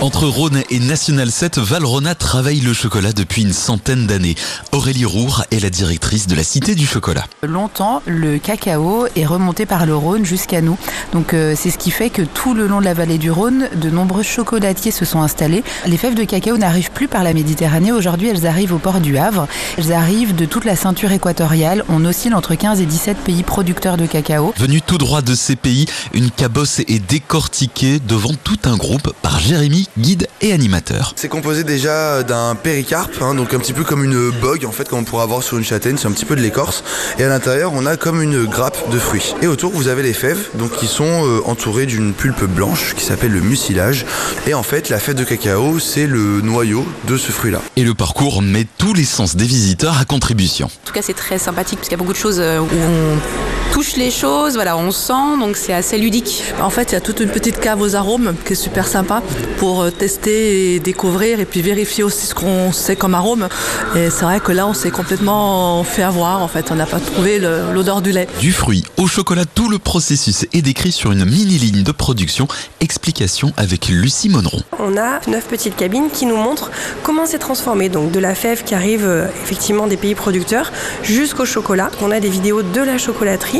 Entre Rhône et National 7, Valrhona travaille le chocolat depuis une centaine d'années. Aurélie Roure est la directrice de la Cité du Chocolat. Longtemps, le cacao est remonté par le Rhône jusqu'à nous. Donc euh, c'est ce qui fait que tout le long de la vallée du Rhône, de nombreux chocolatiers se sont installés. Les fèves de cacao n'arrivent plus par la Méditerranée. Aujourd'hui, elles arrivent au port du Havre. Elles arrivent de toute la ceinture équatoriale. On oscille entre 15 et 17 pays producteurs de cacao. Venu tout droit de ces pays, une cabosse est décortiquée devant tout un groupe par Jérémy guide et animateur. C'est composé déjà d'un péricarpe, hein, donc un petit peu comme une bogue en fait, comme on pourrait avoir sur une châtaigne, c'est un petit peu de l'écorce. Et à l'intérieur, on a comme une grappe de fruits. Et autour, vous avez les fèves, donc qui sont euh, entourées d'une pulpe blanche qui s'appelle le mucilage. Et en fait, la fève de cacao, c'est le noyau de ce fruit-là. Et le parcours met tous les sens des visiteurs à contribution. En tout cas, c'est très sympathique parce qu'il y a beaucoup de choses euh, où on touche les choses, voilà, on sent, donc c'est assez ludique. En fait, il y a toute une petite cave aux arômes qui est super sympa pour euh, tester et découvrir et puis vérifier aussi ce qu'on sait comme arôme. Et c'est vrai que là, on s'est complètement fait avoir. En fait, on n'a pas trouvé l'odeur du lait. Du fruit au chocolat, tout le processus est décrit sur une mini ligne de production. Explication avec Lucie Monneron. On a neuf petites cabines qui nous montrent comment c'est transformé. Donc de la fève qui arrive euh, effectivement des pays producteurs jusqu'au chocolat. On a des vidéos de la chocolaterie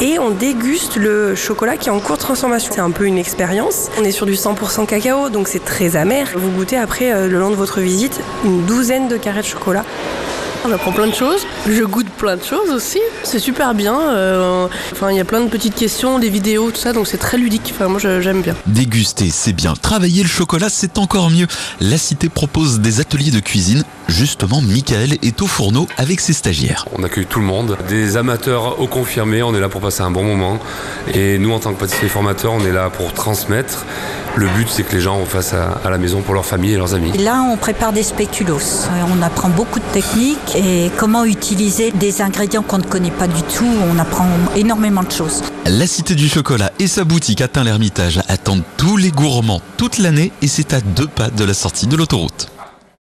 et on déguste le chocolat qui est en cours de transformation. C'est un peu une expérience. On est sur du 100% cacao, donc c'est très amer. Vous goûtez après, euh, le long de votre visite, une douzaine de carrés de chocolat. On apprend plein de choses. Je goûte plein de choses aussi. C'est super bien. Euh, enfin, il y a plein de petites questions, des vidéos, tout ça, donc c'est très ludique. Enfin, moi, j'aime bien. Déguster, c'est bien. Travailler le chocolat, c'est encore mieux. La cité propose des ateliers de cuisine. Justement, Michael est au fourneau avec ses stagiaires. On accueille tout le monde, des amateurs au confirmé. On est là pour passer un bon moment. Et nous, en tant que pâtissier formateur, on est là pour transmettre. Le but, c'est que les gens fassent à, à la maison pour leur famille et leurs amis. Et là, on prépare des spéculoos. On apprend beaucoup de techniques et comment utiliser des ingrédients qu'on ne connaît pas du tout. On apprend énormément de choses. La Cité du Chocolat et sa boutique atteint l'Ermitage attendent tous les gourmands toute l'année et c'est à deux pas de la sortie de l'autoroute.